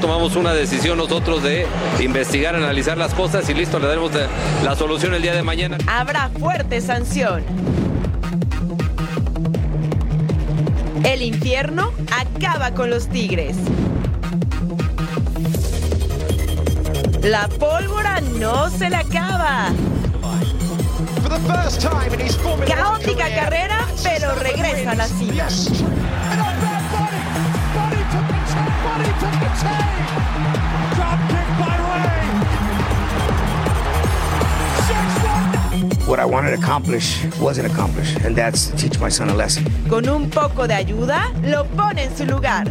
Tomamos una decisión nosotros de investigar, analizar las cosas y listo, le daremos la, solución el día de mañana. Habrá fuerte sanción. El infierno acaba con los tigres. La pólvora no se le acaba. Caótica carrera, pero regresa a la cima. What I wanted to accomplish wasn't accomplished, and that's to teach my son a lesson. Con un poco de ayuda, lo pone en su lugar.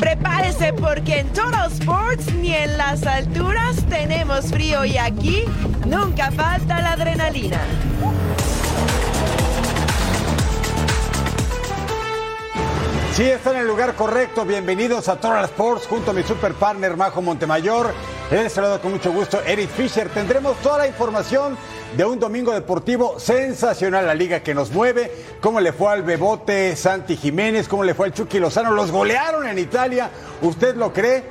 Prepárese porque en Total Sports ni en las alturas tenemos frío y aquí nunca falta la adrenalina. Sí, está en el lugar correcto. Bienvenidos a Total Sports junto a mi super partner Majo Montemayor. Les saludo con mucho gusto Eric Fisher. Tendremos toda la información de un domingo deportivo sensacional. La liga que nos mueve, cómo le fue al Bebote Santi Jiménez, cómo le fue al Chucky Lozano. Los golearon en Italia. ¿Usted lo cree?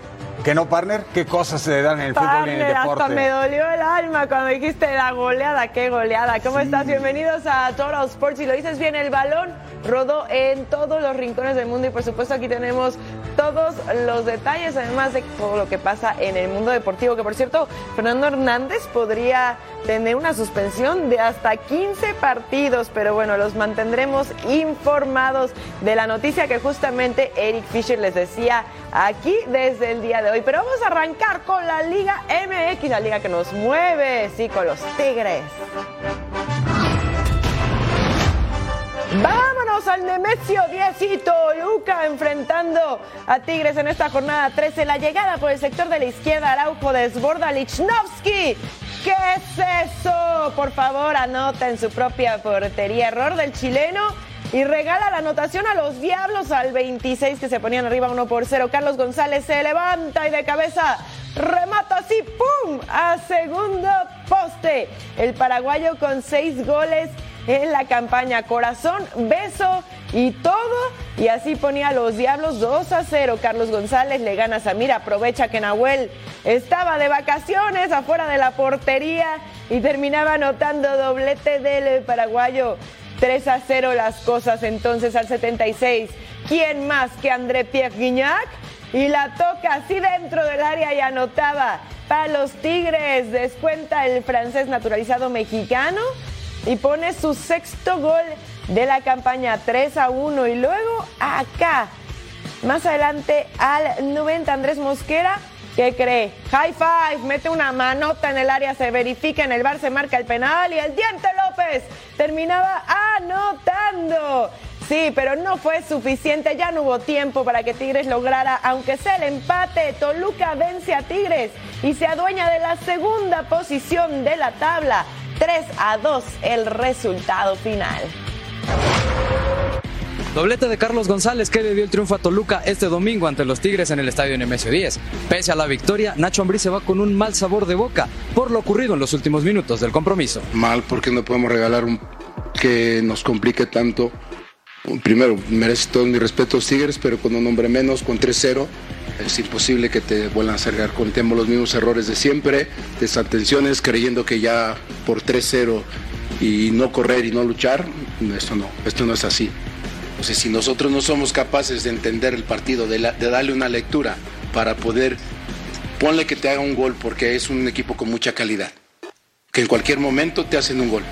Que no, partner, qué cosas se dan en el fútbol y en el deporte. hasta me dolió el alma cuando dijiste la goleada, qué goleada. ¿Cómo estás? Bienvenidos a Total Sports. Si lo dices bien, el balón rodó en todos los rincones del mundo y por supuesto aquí tenemos todos los detalles, además de todo lo que pasa en el mundo deportivo, que por cierto, Fernando Hernández podría tener una suspensión de hasta 15 partidos, pero bueno, los mantendremos informados de la noticia que justamente Eric Fisher les decía aquí desde el día de hoy. Pero vamos a arrancar con la Liga MX, la liga que nos mueve, sí, con los Tigres. Al Nemesio 10 y enfrentando a Tigres en esta jornada 13. La llegada por el sector de la izquierda, Araujo desborda Lichnowsky. ¿Qué es eso? Por favor, anota en su propia portería. Error del chileno y regala la anotación a los Diablos al 26 que se ponían arriba 1 por 0. Carlos González se levanta y de cabeza remata así, ¡pum! A segundo poste. El paraguayo con seis goles en la campaña. Corazón, beso y todo. Y así ponía los Diablos 2 a 0. Carlos González le gana a Samir. Aprovecha que Nahuel estaba de vacaciones afuera de la portería y terminaba anotando doblete del paraguayo. 3 a 0 las cosas entonces al 76. ¿Quién más que André Pierre Guignac? Y la toca así dentro del área y anotaba para los Tigres. Descuenta el francés naturalizado mexicano y pone su sexto gol de la campaña 3 a 1. Y luego acá, más adelante al 90, Andrés Mosquera. ¿Qué cree? High five, mete una manota en el área, se verifica en el bar, se marca el penal y el Diente López terminaba anotando. Sí, pero no fue suficiente, ya no hubo tiempo para que Tigres lograra, aunque sea el empate, Toluca vence a Tigres y se adueña de la segunda posición de la tabla. 3 a 2 el resultado final. Doblete de Carlos González que le dio el triunfo a Toluca este domingo ante los Tigres en el estadio Nemesio 10. Pese a la victoria, Nacho Ambriz se va con un mal sabor de boca por lo ocurrido en los últimos minutos del compromiso. Mal porque no podemos regalar un que nos complique tanto. Primero, merece todo mi respeto a los Tigres, pero con un hombre menos, con 3-0, es imposible que te vuelvan a cerrar. Cometemos los mismos errores de siempre, desatenciones, creyendo que ya por 3-0 y no correr y no luchar, esto no, esto no es así. Entonces, si nosotros no somos capaces de entender el partido, de, de darle una lectura para poder, ponle que te haga un gol porque es un equipo con mucha calidad. que en cualquier momento te hacen un gol.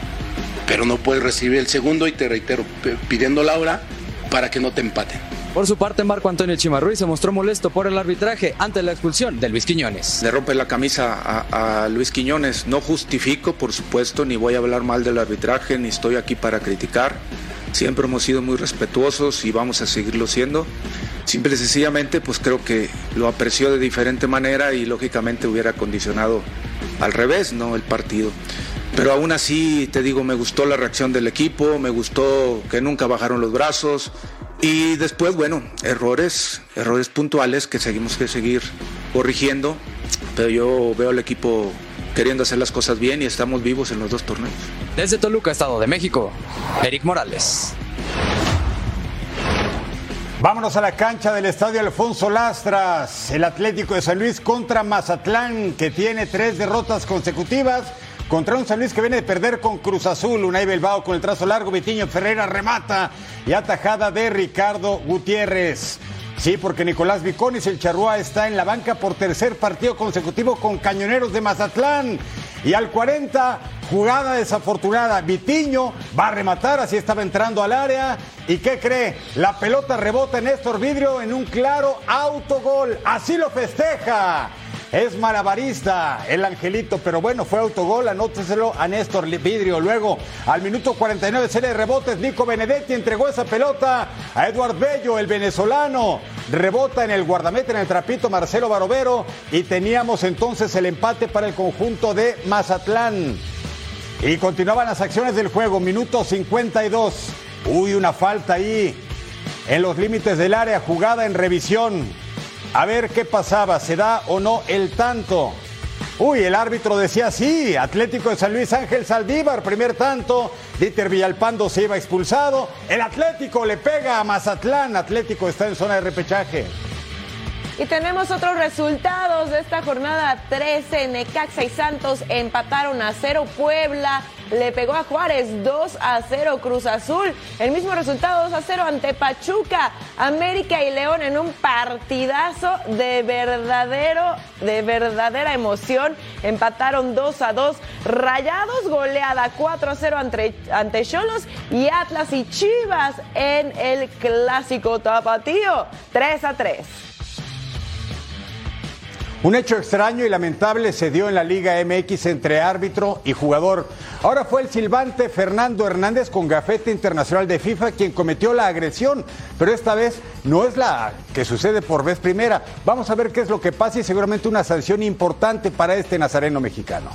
Pero no puedes recibir el segundo y te reitero, pidiendo la hora para que no te empaten. Por su parte, Marco Antonio Chimarruy se mostró molesto por el arbitraje ante la expulsión de Luis Quiñones. Le rompe la camisa a, a, Luis Quiñones. No justifico, por supuesto, ni voy a hablar mal del arbitraje, ni estoy aquí para criticar. Siempre hemos sido muy respetuosos y vamos a seguirlo siendo. Simple y sencillamente, pues creo que lo apreció de diferente manera y lógicamente hubiera condicionado al revés, ¿no? El partido. Pero aún así, te digo, me gustó la reacción del equipo, me gustó que nunca bajaron los brazos y después, bueno, errores, errores puntuales que seguimos que seguir corrigiendo, pero yo veo al equipo queriendo hacer las cosas bien y estamos vivos en los dos torneos. Desde Toluca, Estado de México, Eric Morales. Vámonos a la cancha del estadio Alfonso Lastras. El Atlético de San Luis contra Mazatlán, que tiene tres derrotas consecutivas. Contra un San Luis que viene de perder con Cruz Azul. Unai Belbao con el trazo largo. Vitiño Ferreira remata. Y atajada de Ricardo Gutiérrez. Sí, porque Nicolás Viconis, el charrúa, está en la banca por tercer partido consecutivo con Cañoneros de Mazatlán. Y al 40, jugada desafortunada. Vitiño va a rematar, así estaba entrando al área. ¿Y qué cree? La pelota rebota en Néstor Vidrio en un claro autogol. Así lo festeja. Es malabarista el Angelito, pero bueno, fue autogol, anóteselo a Néstor Vidrio. Luego, al minuto 49, serie de rebotes, Nico Benedetti entregó esa pelota a Eduard Bello, el venezolano. Rebota en el guardameta, en el trapito Marcelo Barovero. Y teníamos entonces el empate para el conjunto de Mazatlán. Y continuaban las acciones del juego, minuto 52. Uy, una falta ahí en los límites del área, jugada en revisión. A ver qué pasaba, ¿se da o no el tanto? Uy, el árbitro decía sí, Atlético de San Luis Ángel Saldívar, primer tanto, Dieter Villalpando se iba expulsado, el Atlético le pega a Mazatlán, Atlético está en zona de repechaje. Y tenemos otros resultados de esta jornada 13. Necaxa y Santos empataron a cero. Puebla le pegó a Juárez 2 a 0 Cruz Azul. El mismo resultado 2 a 0 ante Pachuca. América y León en un partidazo de verdadero, de verdadera emoción. Empataron 2 a 2. Rayados goleada 4 a 0 ante, ante Cholos y Atlas y Chivas en el clásico tapatío 3 a 3. Un hecho extraño y lamentable se dio en la Liga MX entre árbitro y jugador. Ahora fue el silbante Fernando Hernández con gafete internacional de FIFA quien cometió la agresión, pero esta vez no es la que sucede por vez primera. Vamos a ver qué es lo que pasa y seguramente una sanción importante para este nazareno mexicano.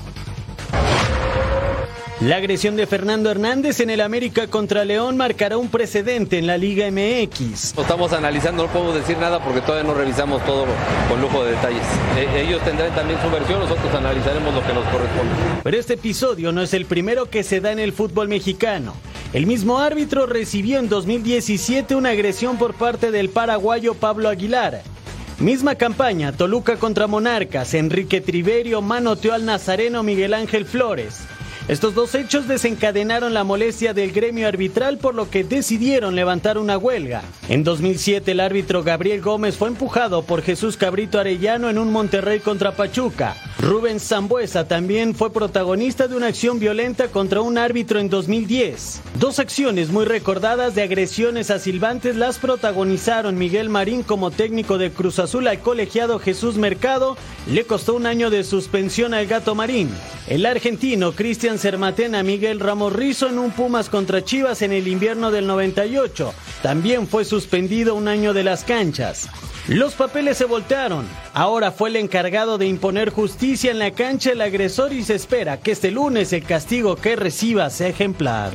La agresión de Fernando Hernández en el América contra León marcará un precedente en la Liga MX. Estamos analizando, no podemos decir nada porque todavía no revisamos todo con lujo de detalles. E, ellos tendrán también su versión, nosotros analizaremos lo que nos corresponde. Pero este episodio no es el primero que se da en el fútbol mexicano. El mismo árbitro recibió en 2017 una agresión por parte del paraguayo Pablo Aguilar. Misma campaña, Toluca contra Monarcas, Enrique Triverio manoteó al nazareno Miguel Ángel Flores. Estos dos hechos desencadenaron la molestia del gremio arbitral por lo que decidieron levantar una huelga. En 2007 el árbitro Gabriel Gómez fue empujado por Jesús Cabrito Arellano en un Monterrey contra Pachuca. Rubén Zambuesa también fue protagonista de una acción violenta contra un árbitro en 2010. Dos acciones muy recordadas de agresiones a silbantes las protagonizaron Miguel Marín como técnico de Cruz Azul al colegiado Jesús Mercado, le costó un año de suspensión al Gato Marín. El argentino Cristian Sermatena Miguel Ramos Rizo en un Pumas contra Chivas en el invierno del 98. También fue suspendido un año de las canchas. Los papeles se voltearon. Ahora fue el encargado de imponer justicia en la cancha el agresor y se espera que este lunes el castigo que reciba sea ejemplar.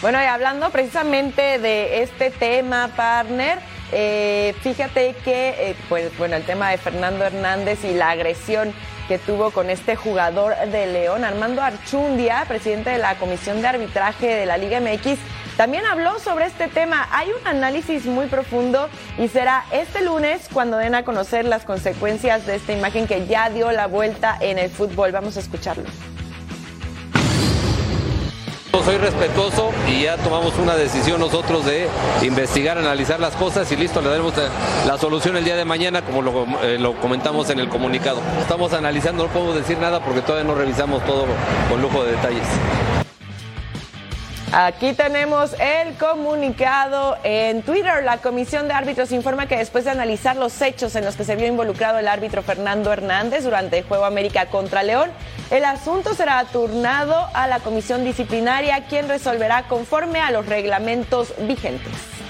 Bueno, y hablando precisamente de este tema, partner, eh, fíjate que, eh, pues, bueno, el tema de Fernando Hernández y la agresión que tuvo con este jugador de León, Armando Archundia, presidente de la Comisión de Arbitraje de la Liga MX, también habló sobre este tema. Hay un análisis muy profundo y será este lunes cuando den a conocer las consecuencias de esta imagen que ya dio la vuelta en el fútbol. Vamos a escucharlo. Soy respetuoso y ya tomamos una decisión nosotros de investigar, analizar las cosas y listo, le daremos la solución el día de mañana como lo, eh, lo comentamos en el comunicado. Estamos analizando, no podemos decir nada porque todavía no revisamos todo con lujo de detalles. Aquí tenemos el comunicado en Twitter. La Comisión de Árbitros informa que después de analizar los hechos en los que se vio involucrado el árbitro Fernando Hernández durante el juego América contra León, el asunto será turnado a la Comisión Disciplinaria, quien resolverá conforme a los reglamentos vigentes.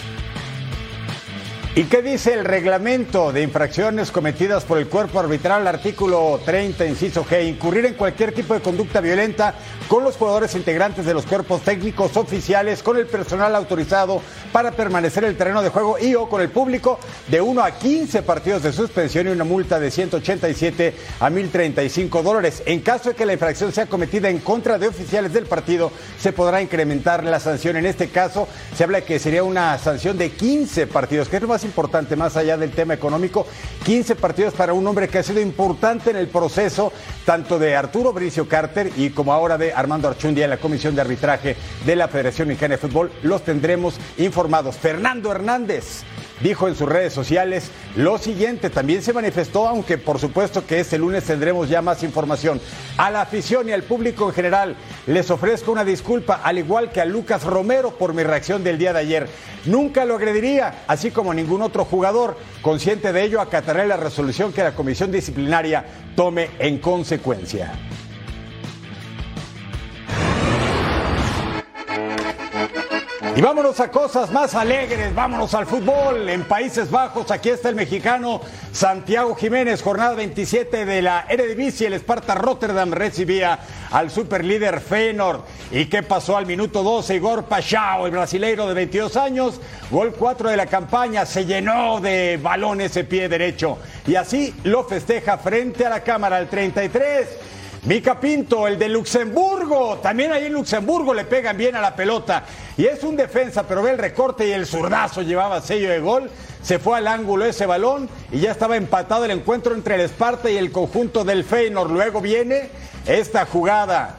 ¿Y qué dice el reglamento de infracciones cometidas por el cuerpo arbitral? Artículo 30, inciso G. Incurrir en cualquier tipo de conducta violenta con los jugadores integrantes de los cuerpos técnicos oficiales, con el personal autorizado para permanecer en el terreno de juego y o con el público de 1 a 15 partidos de suspensión y una multa de 187 a 1035 dólares. En caso de que la infracción sea cometida en contra de oficiales del partido, se podrá incrementar la sanción. En este caso, se habla que sería una sanción de 15 partidos, que es lo importante, más allá del tema económico. 15 partidos para un hombre que ha sido importante en el proceso, tanto de Arturo Bricio Carter y como ahora de Armando Archundia en la Comisión de Arbitraje de la Federación Mexicana de Fútbol. Los tendremos informados. Fernando Hernández dijo en sus redes sociales lo siguiente, también se manifestó, aunque por supuesto que este lunes tendremos ya más información. A la afición y al público en general les ofrezco una disculpa, al igual que a Lucas Romero por mi reacción del día de ayer. Nunca lo agrediría, así como ningún otro jugador. Consciente de ello, acataré la resolución que la comisión disciplinaria tome en consecuencia. Y vámonos a cosas más alegres, vámonos al fútbol. En Países Bajos, aquí está el mexicano Santiago Jiménez, jornada 27 de la Eredivisie. El Sparta Rotterdam recibía al superlíder Feyenoord. ¿Y qué pasó al minuto 12? Igor Pachao, el brasileiro de 22 años, gol 4 de la campaña, se llenó de balón ese pie derecho. Y así lo festeja frente a la cámara al 33. Mica Pinto, el de Luxemburgo. También ahí en Luxemburgo le pegan bien a la pelota. Y es un defensa, pero ve el recorte y el zurdazo llevaba sello de gol. Se fue al ángulo ese balón y ya estaba empatado el encuentro entre el Esparta y el conjunto del Feyenoord. Luego viene esta jugada.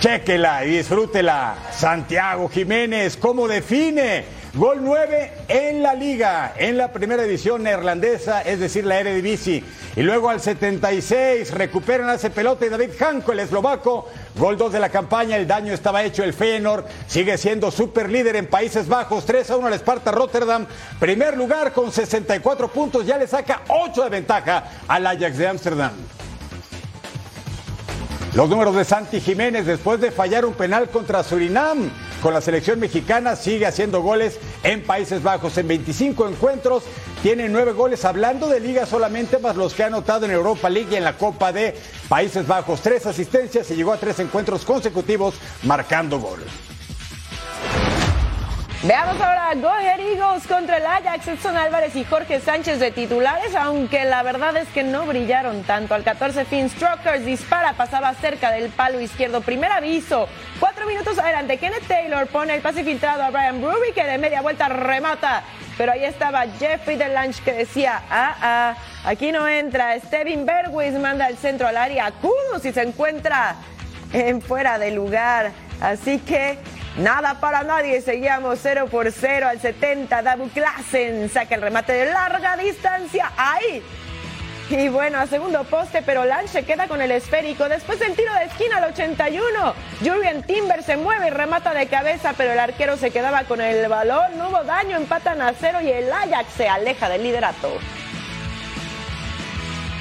Chéquela y disfrútela. Santiago Jiménez, ¿cómo define? Gol 9 en la liga, en la primera división neerlandesa, es decir, la Eredivisie. Y luego al 76 recuperan ese pelota David Janko, el eslovaco, gol 2 de la campaña, el daño estaba hecho, el Feyenoord sigue siendo super líder en Países Bajos, 3 a 1 al Sparta Rotterdam, primer lugar con 64 puntos, ya le saca 8 de ventaja al Ajax de Ámsterdam. Los números de Santi Jiménez después de fallar un penal contra Surinam con la selección mexicana sigue haciendo goles en Países Bajos. En 25 encuentros tiene 9 goles hablando de liga solamente más los que ha anotado en Europa League y en la Copa de Países Bajos. Tres asistencias y llegó a tres encuentros consecutivos marcando gol. Veamos ahora Go Ahead Eagles contra el Ajax. Edson Álvarez y Jorge Sánchez de titulares, aunque la verdad es que no brillaron tanto. Al 14 Finn Strokers dispara, pasaba cerca del palo izquierdo. Primer aviso. Cuatro minutos adelante, Kenneth Taylor pone el pase filtrado a Brian Bruby que de media vuelta remata. Pero ahí estaba Jeffrey Delange que decía, ah, ah, aquí no entra. Steven Berwis manda el centro al área. Kudos y se encuentra en fuera de lugar. Así que Nada para nadie, seguíamos 0 por 0 al 70. Dabu Klassen saca el remate de larga distancia. Ahí. Y bueno, a segundo poste, pero Lange queda con el esférico. Después del tiro de esquina al 81. Jurgen Timber se mueve y remata de cabeza, pero el arquero se quedaba con el balón. No hubo daño, empatan a cero y el Ajax se aleja del liderato.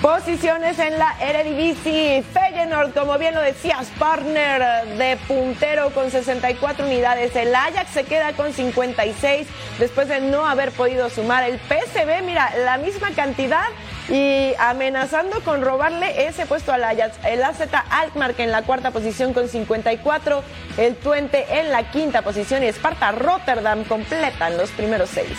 Posiciones en la Eredivisie. Feyenoord, como bien lo decías, partner de puntero con 64 unidades. El Ajax se queda con 56 después de no haber podido sumar. El PSV, mira, la misma cantidad y amenazando con robarle ese puesto al Ajax. El AZ Alkmaar en la cuarta posición con 54. El Twente en la quinta posición y Sparta Rotterdam completan los primeros seis.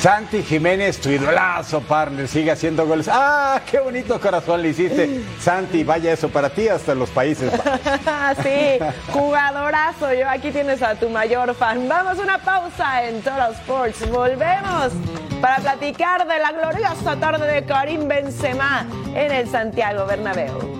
Santi Jiménez, tu idolazo, partner, sigue haciendo goles. ¡Ah, qué bonito corazón le hiciste! Santi, vaya eso para ti hasta los países. sí, jugadorazo. Yo aquí tienes a tu mayor fan. Vamos una pausa en Total Sports. Volvemos para platicar de la gloriosa tarde de Karim Benzema en el Santiago Bernabéu.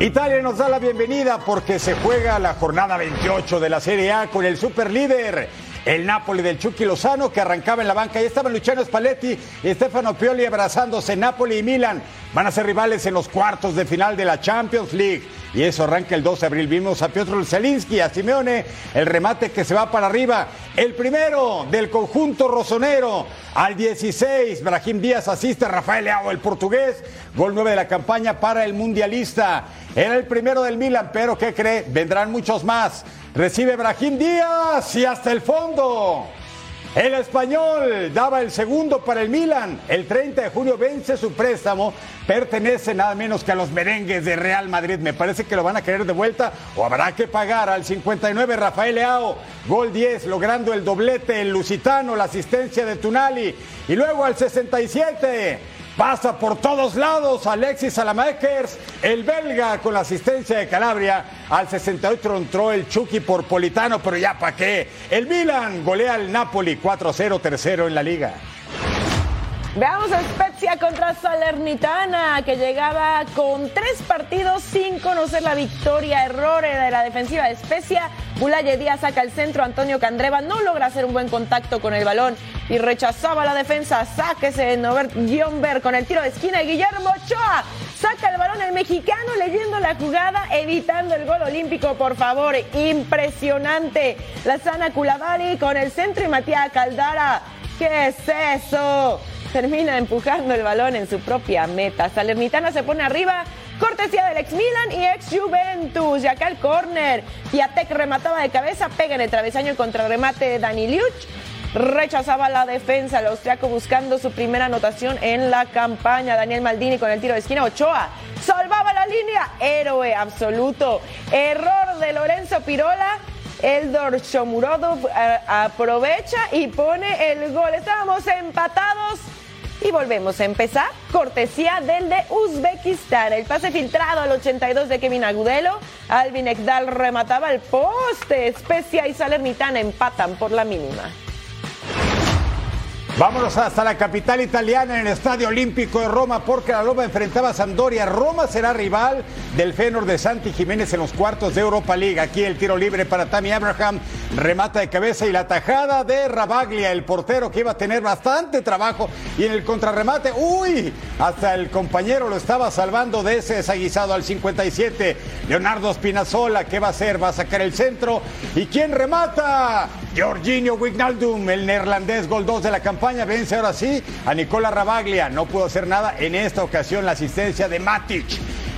Italia nos da la bienvenida porque se juega la jornada 28 de la Serie A con el superlíder, el Napoli del Chucky Lozano, que arrancaba en la banca. Ahí estaban Luciano Spalletti y Stefano Pioli abrazándose. Napoli y Milan van a ser rivales en los cuartos de final de la Champions League. Y eso arranca el 2 de abril. Vimos a Piotr Zelinski, a Simeone, el remate que se va para arriba. El primero del conjunto rosonero. Al 16, Brahim Díaz asiste Rafael Leao, el portugués. Gol 9 de la campaña para el mundialista. Era el primero del Milan, pero ¿qué cree? Vendrán muchos más. Recibe Brahim Díaz y hasta el fondo. El español daba el segundo para el Milan. El 30 de junio vence su préstamo. Pertenece nada menos que a los merengues de Real Madrid. Me parece que lo van a querer de vuelta o habrá que pagar al 59 Rafael Leao. Gol 10, logrando el doblete el Lusitano, la asistencia de Tunali. Y luego al 67. Pasa por todos lados Alexis Salamakers, el belga con la asistencia de Calabria. Al 68 entró el Chucky por Politano, pero ya para qué. El Milan golea al Napoli 4-0, tercero en la liga. Veamos a Spezia contra Salernitana, que llegaba con tres partidos sin conocer la victoria. Errores de la defensiva de Spezia. Bulaye Díaz saca el centro. Antonio Candreva no logra hacer un buen contacto con el balón y rechazaba la defensa. Sáquese Norbert Gionber con el tiro de esquina. Guillermo Ochoa saca el balón el mexicano leyendo la jugada, evitando el gol olímpico, por favor. Impresionante. La sana Kulavari con el centro y Matías Caldara. ¿Qué es eso? Termina empujando el balón en su propia meta. Salernitana se pone arriba, cortesía del ex Milan y ex Juventus. Y acá el córner. Piatek remataba de cabeza, pega en el travesaño el contrarremate de Dani Liuch. Rechazaba la defensa, el austriaco buscando su primera anotación en la campaña. Daniel Maldini con el tiro de esquina. Ochoa salvaba la línea. Héroe absoluto. Error de Lorenzo Pirola. Eldor Shomurodov eh, aprovecha y pone el gol. Estábamos empatados y volvemos a empezar. Cortesía del de Uzbekistán. El pase filtrado al 82 de Kevin Agudelo. Alvin Ekdal remataba el poste. Especia y Salernitana empatan por la mínima. Vámonos hasta la capital italiana en el Estadio Olímpico de Roma porque la Roma enfrentaba a Sampdoria. Roma será rival del Fenor de Santi Jiménez en los cuartos de Europa League. Aquí el tiro libre para Tammy Abraham, remata de cabeza y la tajada de Rabaglia, el portero que iba a tener bastante trabajo y en el contrarremate, uy, hasta el compañero lo estaba salvando de ese desaguisado al 57. Leonardo Spinazzola, ¿qué va a hacer? Va a sacar el centro. ¿Y quién remata? Jorginho Wignaldum, el neerlandés, gol 2 de la campaña, vence ahora sí a Nicola Rabaglia. No pudo hacer nada en esta ocasión la asistencia de Matic.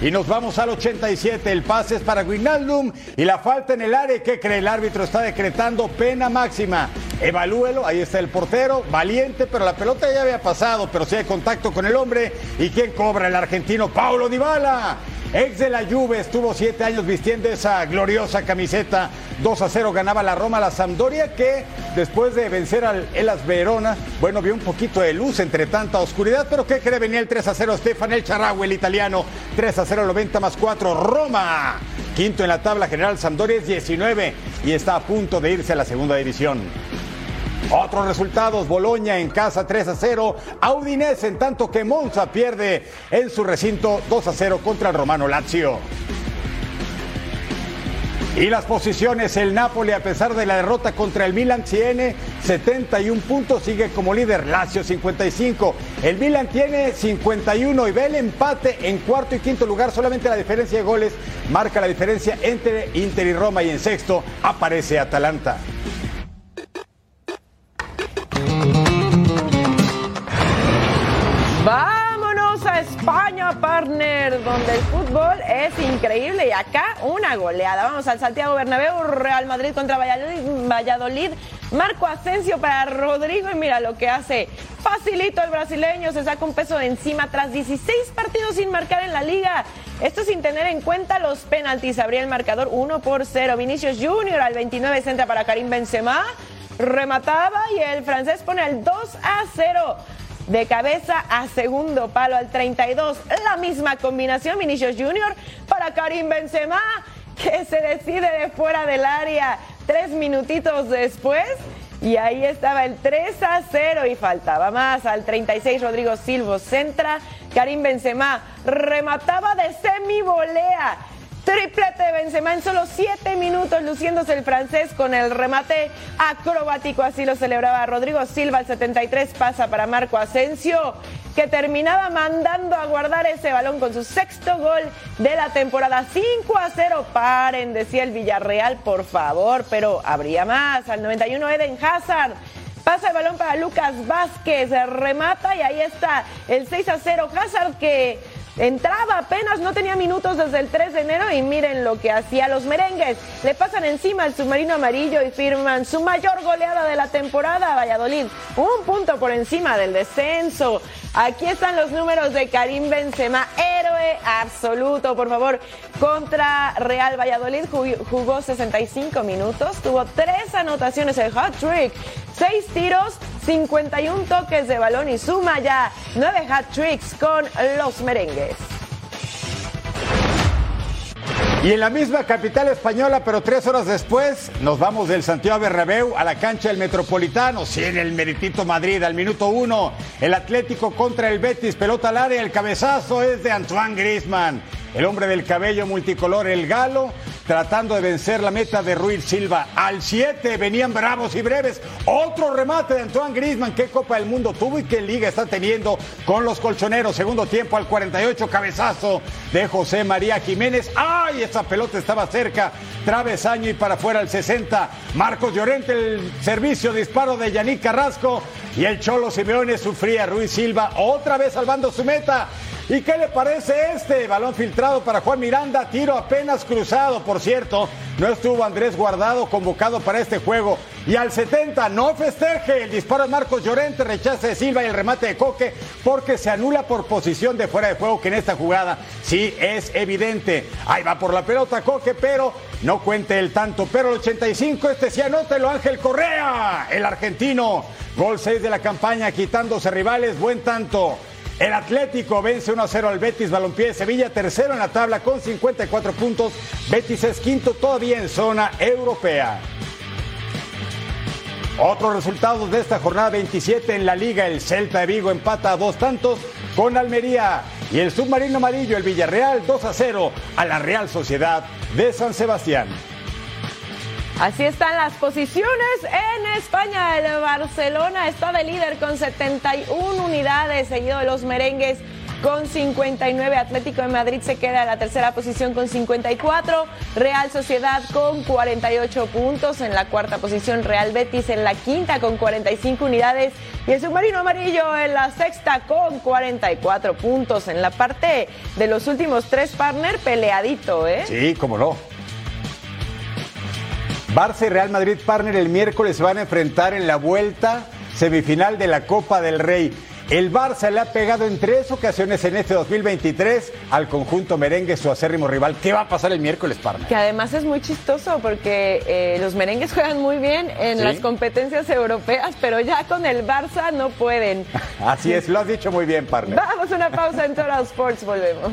Y nos vamos al 87. El pase es para Wignaldum y la falta en el área. ¿Qué cree? El árbitro está decretando pena máxima. Evalúelo. Ahí está el portero. Valiente, pero la pelota ya había pasado. Pero sí hay contacto con el hombre. ¿Y quién cobra? El argentino Paulo Dybala. Ex de la Juve, estuvo siete años vistiendo esa gloriosa camiseta. 2 a 0 ganaba la Roma, la Sampdoria, que después de vencer al Elas Verona, bueno, vio un poquito de luz entre tanta oscuridad, pero ¿qué cree? Venía el 3 a 0 Stefan El el italiano. 3 a 0, 90 más 4, Roma. Quinto en la tabla general, Sampdoria es 19 y está a punto de irse a la segunda división. Otros resultados, Boloña en casa 3 a 0, Audinese en tanto que Monza pierde en su recinto 2 a 0 contra el Romano Lazio. Y las posiciones, el Napoli a pesar de la derrota contra el Milan tiene 71 puntos, sigue como líder, Lazio 55. El Milan tiene 51 y ve el empate en cuarto y quinto lugar, solamente la diferencia de goles marca la diferencia entre Inter y Roma y en sexto aparece Atalanta. Donde el fútbol es increíble y acá una goleada. Vamos al Santiago Bernabéu, Real Madrid contra Valladolid. Valladolid Marco Asensio para Rodrigo y mira lo que hace. Facilito el brasileño, se saca un peso de encima tras 16 partidos sin marcar en la liga. Esto sin tener en cuenta los penaltis. Abría el marcador 1 por 0. Vinicius Junior al 29 centra para Karim Benzema. Remataba y el francés pone el 2 a 0 de cabeza a segundo palo al 32. La misma combinación, Vinicius Junior para Karim Benzema, que se decide de fuera del área tres minutitos después. Y ahí estaba el 3 a 0 y faltaba más. Al 36 Rodrigo Silvo centra. Karim Benzema remataba de semi-volea. Triplete de Benzema en solo 7 minutos, luciéndose el francés con el remate acrobático. Así lo celebraba Rodrigo Silva. El 73 pasa para Marco Asensio, que terminaba mandando a guardar ese balón con su sexto gol de la temporada. 5 a 0. Paren, decía el Villarreal, por favor, pero habría más. Al 91 Eden Hazard. Pasa el balón para Lucas Vázquez, remata y ahí está el 6 a 0. Hazard que Entraba apenas, no tenía minutos desde el 3 de enero y miren lo que hacía los merengues. Le pasan encima al submarino amarillo y firman su mayor goleada de la temporada a Valladolid. Un punto por encima del descenso. Aquí están los números de Karim Benzema, héroe absoluto, por favor. Contra Real Valladolid jugó 65 minutos, tuvo tres anotaciones, el hot trick, seis tiros, 51 toques de balón y suma ya nueve hat tricks con los merengues. Y en la misma capital española, pero tres horas después, nos vamos del Santiago Bernabéu a la cancha del Metropolitano. Sí, en el Meritito Madrid, al minuto uno, el Atlético contra el Betis, pelota al área, el cabezazo es de Antoine Griezmann. El hombre del cabello multicolor, el galo, tratando de vencer la meta de Ruiz Silva. Al 7 venían bravos y breves. Otro remate de Antoine Grisman. Qué Copa del Mundo tuvo y qué liga está teniendo con los colchoneros. Segundo tiempo al 48, cabezazo de José María Jiménez. ¡Ay! Esa pelota estaba cerca. Travesaño y para afuera al 60. Marcos Llorente, el servicio disparo de Yannick Carrasco. Y el Cholo Simeone sufría Ruiz Silva. Otra vez salvando su meta. ¿Y qué le parece este? Balón filtrado para Juan Miranda, tiro apenas cruzado, por cierto. No estuvo Andrés Guardado convocado para este juego. Y al 70, no festeje. El disparo de Marcos Llorente, rechaza de Silva y el remate de Coque porque se anula por posición de fuera de juego que en esta jugada sí es evidente. Ahí va por la pelota Coque, pero no cuente el tanto. Pero el 85, este sí anótelo, Ángel Correa, el argentino. Gol 6 de la campaña, quitándose rivales, buen tanto. El Atlético vence 1-0 al Betis Balompié de Sevilla, tercero en la tabla con 54 puntos. Betis es quinto todavía en zona europea. Otros resultados de esta jornada 27 en la liga, el Celta de Vigo empata a dos tantos con Almería y el submarino amarillo, el Villarreal 2 a 0 a la Real Sociedad de San Sebastián. Así están las posiciones en España. El Barcelona está de líder con 71 unidades, seguido de los merengues con 59. Atlético de Madrid se queda en la tercera posición con 54. Real Sociedad con 48 puntos. En la cuarta posición, Real Betis en la quinta con 45 unidades. Y el submarino amarillo en la sexta con 44 puntos. En la parte de los últimos tres partner, peleadito, ¿eh? Sí, cómo no. Barça y Real Madrid Partner el miércoles se van a enfrentar en la vuelta semifinal de la Copa del Rey. El Barça le ha pegado en tres ocasiones en este 2023 al conjunto merengue, su acérrimo rival. ¿Qué va a pasar el miércoles, Partner? Que además es muy chistoso porque eh, los merengues juegan muy bien en las competencias europeas, pero ya con el Barça no pueden. Así es, lo has dicho muy bien, Partner. Vamos a una pausa en Total Sports, volvemos.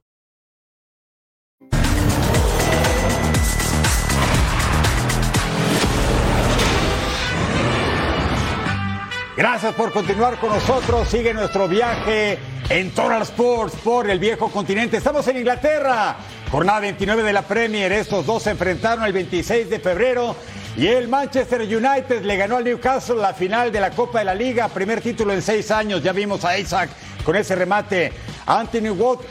Gracias por continuar con nosotros. Sigue nuestro viaje en Total Sports por el viejo continente. Estamos en Inglaterra. Jornada 29 de la Premier. Estos dos se enfrentaron el 26 de febrero. Y el Manchester United le ganó al Newcastle la final de la Copa de la Liga. Primer título en seis años. Ya vimos a Isaac con ese remate. Anthony Watt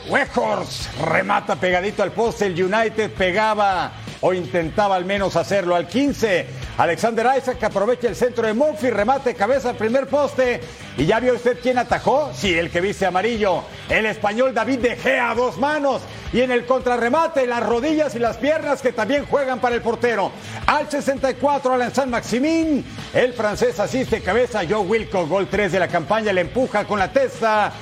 remata pegadito al poste. El United pegaba o intentaba al menos hacerlo al 15. Alexander Isaac aprovecha el centro de Murphy, remate cabeza al primer poste. ¿Y ya vio usted quién atajó? Sí, el que viste amarillo. El español David De Gea a dos manos. Y en el contrarremate, las rodillas y las piernas que también juegan para el portero. Al 64, Alan San Maximín. El francés asiste cabeza. Joe Wilco, gol 3 de la campaña, le empuja con la testa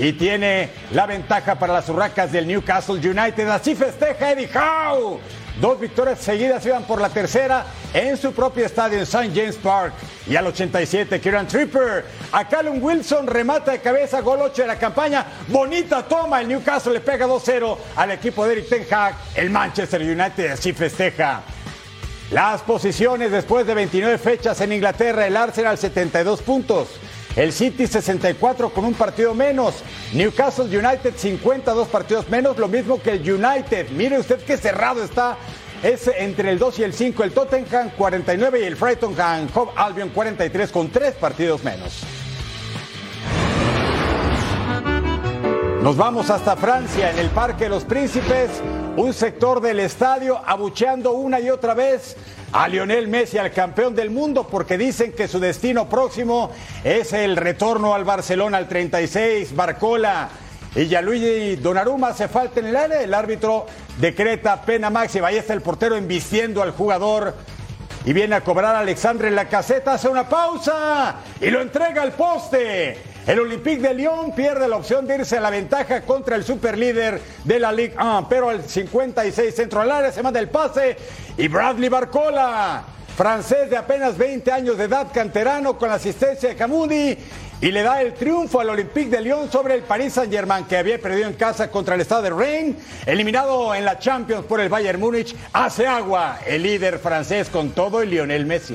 y tiene la ventaja para las urracas del Newcastle United. Así festeja Eddie Howe. Dos victorias seguidas iban por la tercera en su propio estadio en St. James Park. Y al 87, Kieran Tripper. A Callum Wilson remata de cabeza, gol 8 de la campaña. Bonita toma, el Newcastle le pega 2-0 al equipo de Eric Ten Hag. El Manchester United así festeja. Las posiciones después de 29 fechas en Inglaterra, el Arsenal 72 puntos. El City 64 con un partido menos. Newcastle United 52 partidos menos, lo mismo que el United. Mire usted qué cerrado está. Es entre el 2 y el 5. El Tottenham 49 y el Brighton Hove Albion 43 con 3 partidos menos. Nos vamos hasta Francia, en el Parque de los Príncipes, un sector del estadio abucheando una y otra vez a Lionel Messi, al campeón del mundo, porque dicen que su destino próximo es el retorno al Barcelona al 36, Barcola. Y Gianluigi Donnarumma se falta en el área, el árbitro decreta pena máxima. Ahí está el portero embistiendo al jugador y viene a cobrar a Alexandre en la caseta, hace una pausa y lo entrega al poste. El Olympique de Lyon pierde la opción de irse a la ventaja contra el superlíder de la Ligue 1, pero al 56 centro al área se manda el pase y Bradley Barcola, francés de apenas 20 años de edad, canterano con la asistencia de Camudi y le da el triunfo al Olympique de Lyon sobre el Paris Saint-Germain que había perdido en casa contra el Stade de Rennes, eliminado en la Champions por el Bayern Múnich, hace agua el líder francés con todo y Lionel Messi.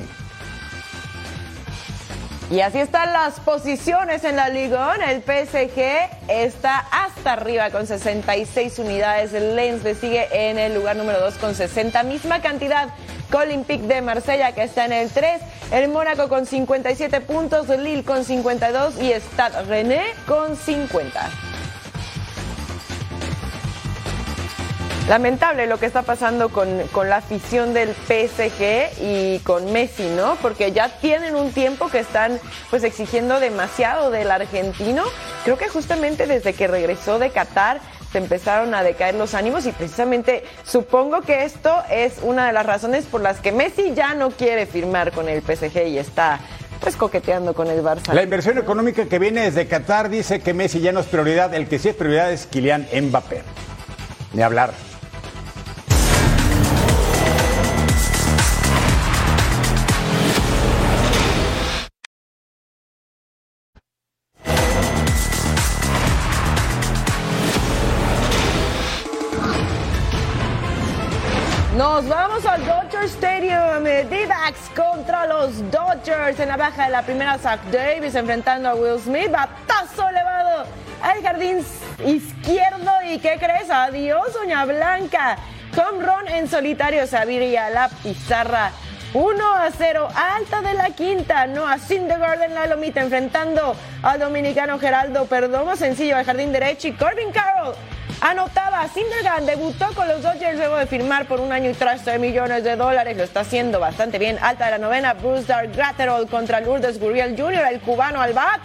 Y así están las posiciones en la Liga. El PSG está hasta arriba con 66 unidades. El Lens le sigue en el lugar número 2 con 60. Misma cantidad que Olympique de Marsella que está en el 3. El Mónaco con 57 puntos. Lille con 52 y Stade René con 50. Lamentable lo que está pasando con, con, la afición del PSG y con Messi, ¿no? Porque ya tienen un tiempo que están pues exigiendo demasiado del argentino. Creo que justamente desde que regresó de Qatar se empezaron a decaer los ánimos y precisamente supongo que esto es una de las razones por las que Messi ya no quiere firmar con el PSG y está pues coqueteando con el Barça. La inversión económica que viene desde Qatar dice que Messi ya no es prioridad, el que sí es prioridad es Kylian Mbappé. Ni hablar. Contra los Dodgers en la baja de la primera. Zach Davis enfrentando a Will Smith. Batazo elevado al jardín izquierdo. ¿Y qué crees? Adiós, Doña Blanca. Home run en solitario se abriría la pizarra. 1 a 0, alta de la quinta, no a Syndergaard en la lomita, enfrentando al dominicano Geraldo Perdomo, sencillo al jardín derecho y Corbin Carroll anotaba. Syndergaard debutó con los Dodgers luego de firmar por un año y 13 millones de dólares. Lo está haciendo bastante bien. Alta de la novena, Bruce Dar Gratterall contra Lourdes Gurriel Jr., el cubano al bat.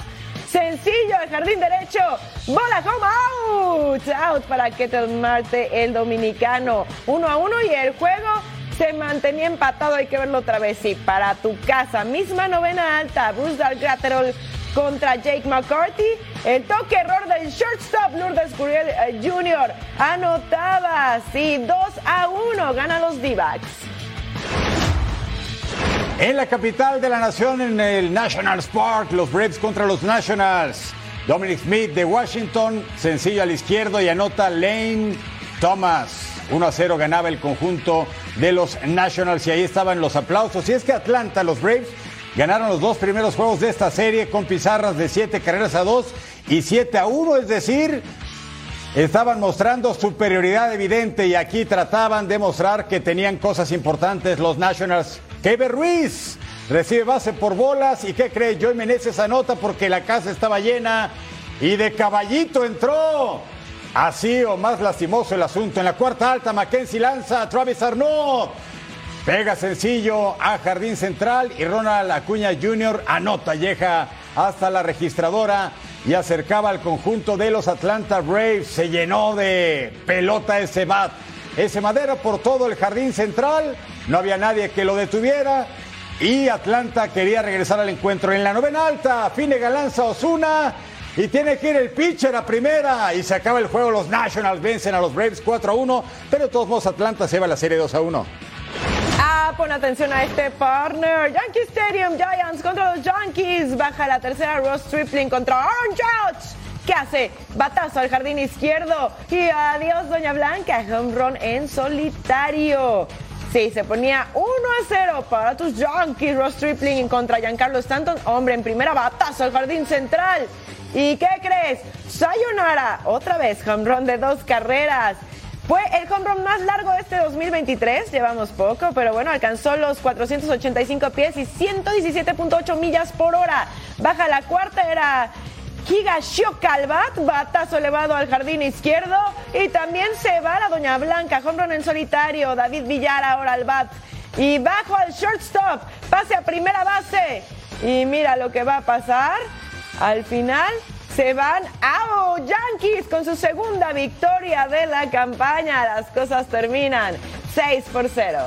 Sencillo, el jardín derecho. Bola home out. Out para Ketel Marte, el dominicano. Uno a uno y el juego se mantenía empatado. Hay que verlo otra vez. Sí, para tu casa. Misma novena alta. Bruce Dar Gratterall contra Jake McCarthy. El toque error del shortstop Lourdes Curiel eh, Jr. Anotada, sí, 2 a 1, gana los D-backs. En la capital de la nación, en el National Park, los Braves contra los Nationals. Dominic Smith de Washington, sencillo al izquierdo y anota Lane Thomas. 1 a 0 ganaba el conjunto de los Nationals y ahí estaban los aplausos. Y es que Atlanta, los Braves, Ganaron los dos primeros juegos de esta serie con pizarras de 7 carreras a 2 y 7 a 1, es decir, estaban mostrando superioridad evidente y aquí trataban de mostrar que tenían cosas importantes los Nationals. Kevin Ruiz recibe base por bolas y ¿qué cree? Joey Meneses anota porque la casa estaba llena y de caballito entró. Así o más lastimoso el asunto. En la cuarta alta, Mackenzie lanza a Travis Arnaud. Pega sencillo a Jardín Central y Ronald Acuña Jr. anota, llega hasta la registradora y acercaba al conjunto de los Atlanta Braves. Se llenó de pelota ese bat. Ese madera por todo el Jardín Central. No había nadie que lo detuviera. Y Atlanta quería regresar al encuentro en la novena alta. Finnegan lanza Osuna. Y tiene que ir el pitcher a primera. Y se acaba el juego. Los Nationals vencen a los Braves 4 a 1. Pero de todos modos, Atlanta se va a la serie 2 a 1. Pon atención a este partner. Yankee Stadium, Giants contra los Yankees. Baja la tercera Ross Stripling contra Aaron Judge. ¿Qué hace? Batazo al jardín izquierdo. Y adiós, Doña Blanca. Home run en solitario. Sí, se ponía 1 a 0 para tus Yankees. Ross Stripling contra Giancarlo Stanton. Hombre, en primera batazo al jardín central. ¿Y qué crees? Sayonara. Otra vez, home run de dos carreras. Fue el home run más largo de este 2023, llevamos poco, pero bueno, alcanzó los 485 pies y 117.8 millas por hora. Baja la cuarta, era Higashio Calvat, batazo elevado al jardín izquierdo y también se va la Doña Blanca, home run en solitario, David Villar ahora al bat. Y bajo al shortstop, pase a primera base. Y mira lo que va a pasar. Al final se van a Yankees con su segunda victoria de la campaña. Las cosas terminan 6 por 0.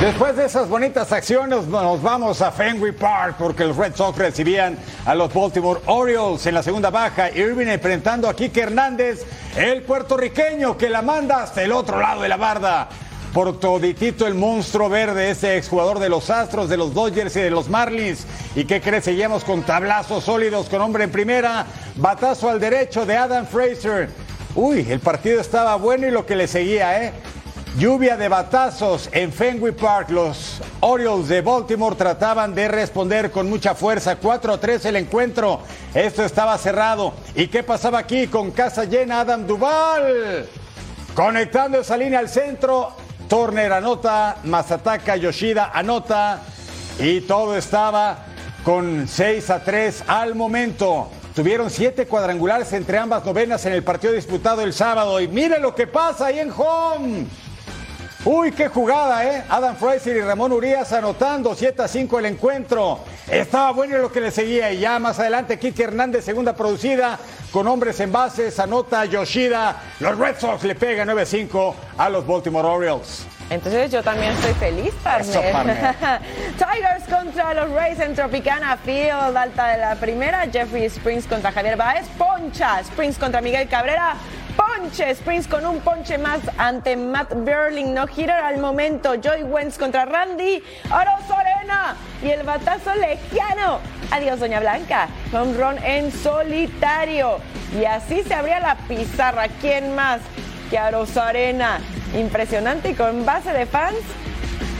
Después de esas bonitas acciones nos vamos a Fenway Park porque los Red Sox recibían a los Baltimore Orioles en la segunda baja. Irving enfrentando a Kike Hernández, el puertorriqueño que la manda hasta el otro lado de la barda por toditito el monstruo verde, ese exjugador de los Astros, de los Dodgers y de los Marlins. ¿Y qué crees? Seguimos con tablazos sólidos con hombre en primera, batazo al derecho de Adam Fraser. Uy, el partido estaba bueno y lo que le seguía, ¿eh? Lluvia de batazos en Fenway Park. Los Orioles de Baltimore trataban de responder con mucha fuerza. 4 a 3 el encuentro. Esto estaba cerrado. ¿Y qué pasaba aquí con casa llena? Adam Duval. Conectando esa línea al centro. Turner anota, Masataka Yoshida anota y todo estaba con 6 a 3 al momento. Tuvieron siete cuadrangulares entre ambas novenas en el partido disputado el sábado y mire lo que pasa ahí en home. Uy, qué jugada, ¿eh? Adam Fraser y Ramón Urias anotando 7 a 5 el encuentro. Estaba bueno lo que le seguía y ya más adelante Kike Hernández, segunda producida, con hombres en bases, anota Yoshida. Los Red Sox le pegan 9 a 5 a los Baltimore Orioles. Entonces yo también estoy feliz, partner. Tigers contra los Rays en Tropicana Field, alta de la primera. Jeffrey Springs contra Javier Baez. Poncha. Springs contra Miguel Cabrera. Ponche. Springs con un ponche más ante Matt Berling. No hitter al momento. Joy Wentz contra Randy. Arena. Y el batazo legiano. Adiós, Doña Blanca. Home run en solitario. Y así se abría la pizarra. ¿Quién más que Arena? impresionante y con base de fans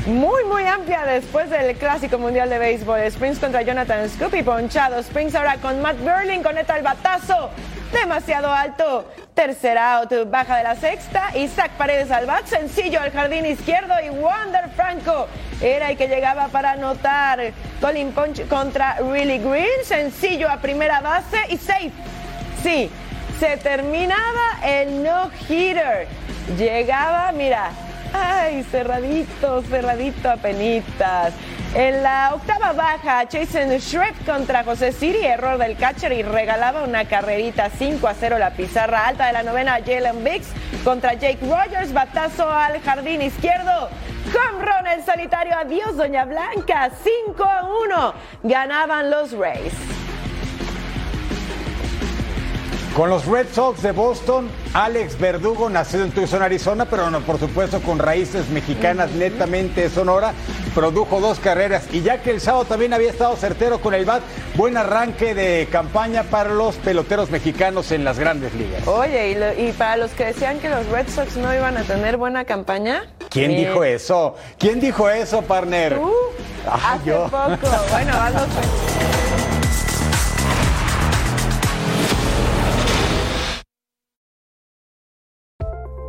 muy, muy amplia después del Clásico Mundial de Béisbol. Springs contra Jonathan Scoopy, ponchado. Springs ahora con Matt Berling, conecta el batazo. Demasiado alto. Tercera out, baja de la sexta. Isaac Paredes al bat, sencillo al jardín izquierdo. Y Wander Franco era el que llegaba para anotar. Colin Punch contra Really Green, sencillo a primera base y safe. Sí, se terminaba el no-hitter. Llegaba, mira, ay, cerradito, cerradito a penitas. En la octava baja, Jason Shrek contra José Siri, error del catcher y regalaba una carrerita 5 a 0 la pizarra alta de la novena, Jalen Biggs contra Jake Rogers, batazo al jardín izquierdo. Home run el solitario, adiós Doña Blanca, 5 a 1, ganaban los Rays. Con los Red Sox de Boston, Alex Verdugo, nacido en Tucson, Arizona, pero no, por supuesto con raíces mexicanas netamente Sonora, produjo dos carreras. Y ya que el sábado también había estado certero con el BAT, buen arranque de campaña para los peloteros mexicanos en las grandes ligas. Oye, y, y para los que decían que los Red Sox no iban a tener buena campaña, ¿Quién Sí. dijo eso? ¿Quién dijo eso, partner? ¿Tú? Hace yo. poco. Bueno, hazlo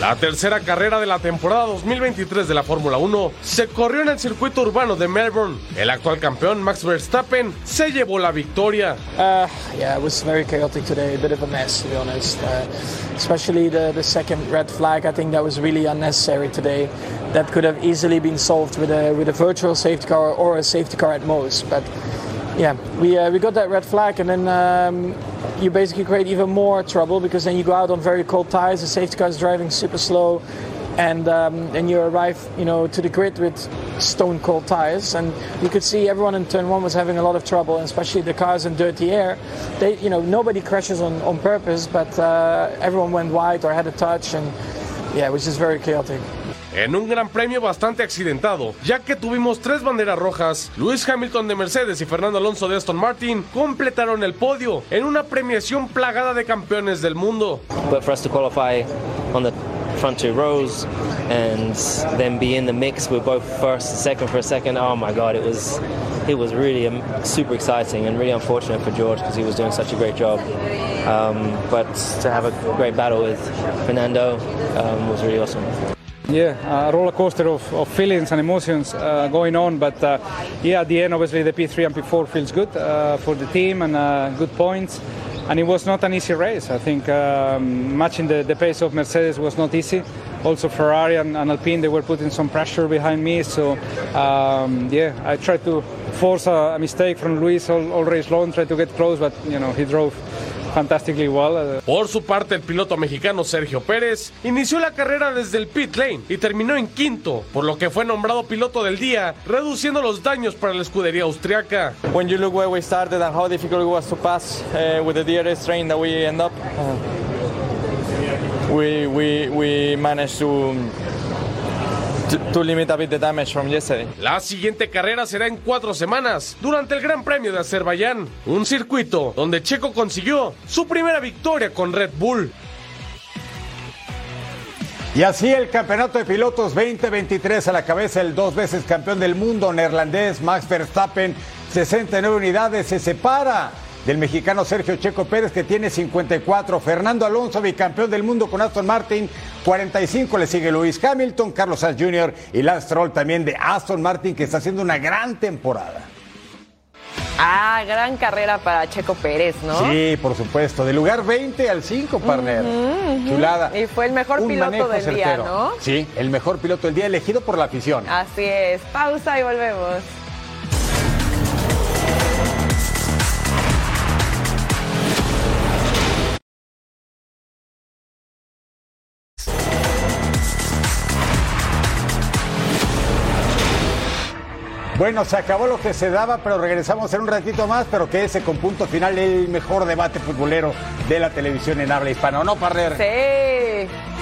La tercera carrera de la temporada 2023 de la Fórmula 1 se corrió en el circuito urbano de Melbourne. El actual campeón Max Verstappen se llevó la victoria. Uh, yeah, it was very chaotic today, a bit of a mess to be honest. Uh, especially the, second red flag, I think that was really unnecessary today. That could have easily been solved with a with a virtual safety car or a safety car at most. But yeah, we uh, we got that red flag, and then um, you basically create even more trouble because then you go out on very cold tires. The safety car is driving super slow. And um, then you arrive, you know, to the grid with stone cold tires, and you could see everyone in turn one was having a lot of trouble, and especially the cars in dirty air. They, you know, nobody crashes on, on purpose, but uh, everyone went wide or had a touch, and yeah, it was just very chaotic. En un gran premio bastante accidentado, ya que tuvimos tres banderas rojas, Lewis Hamilton de Mercedes y Fernando Alonso de Aston Martin completaron el podio en una premiación plagada de campeones del mundo. but for us to qualify on the front two rows and then be in the mix with both first second for a second oh my god it was it was really um, super exciting and really unfortunate for george because he was doing such a great job. Um, but to have a great battle with fernando um, was really awesome Yeah, a roller coaster of, of feelings and emotions uh, going on, but uh, yeah, at the end, obviously the P3 and P4 feels good uh, for the team and uh, good points. And it was not an easy race. I think um, matching the, the pace of Mercedes was not easy. Also, Ferrari and, and Alpine they were putting some pressure behind me. So um, yeah, I tried to force a, a mistake from Luis all, all race long, tried to get close, but you know he drove fantastically well. Uh, Por su parte, el piloto mexicano Sergio Pérez inició la carrera desde el pit lane y terminó en quinto, por lo que fue nombrado piloto del día, reduciendo los daños para la escudería austriaca. when you look where we started and how difficult it was to pass uh, with the DRS train that we end up, uh, we, we, we managed to, to, limit a bit the damage from yesterday. La siguiente carrera será en cuatro semanas, durante el Gran Premio de Azerbaiyán, un circuito donde Checo consiguió su primera victoria con Red Bull. Y así el campeonato de pilotos 2023 a la cabeza el dos veces campeón del mundo neerlandés Max Verstappen, 69 unidades, se separa del mexicano Sergio Checo Pérez que tiene 54, Fernando Alonso bicampeón del mundo con Aston Martin, 45 le sigue Luis Hamilton, Carlos Sainz Jr. y Lance Stroll también de Aston Martin que está haciendo una gran temporada. Ah, gran carrera para Checo Pérez, ¿no? Sí, por supuesto, del lugar 20 al 5, partner. Chulada. Y fue el mejor Un piloto del día. ¿no? Sí, el mejor piloto del día elegido por la afición. Así es. Pausa y volvemos. Bueno, se acabó lo que se daba, pero regresamos en un ratito más, pero que ese con punto final el mejor debate futbolero de la televisión en habla hispana, ¿o no, partner? Sí.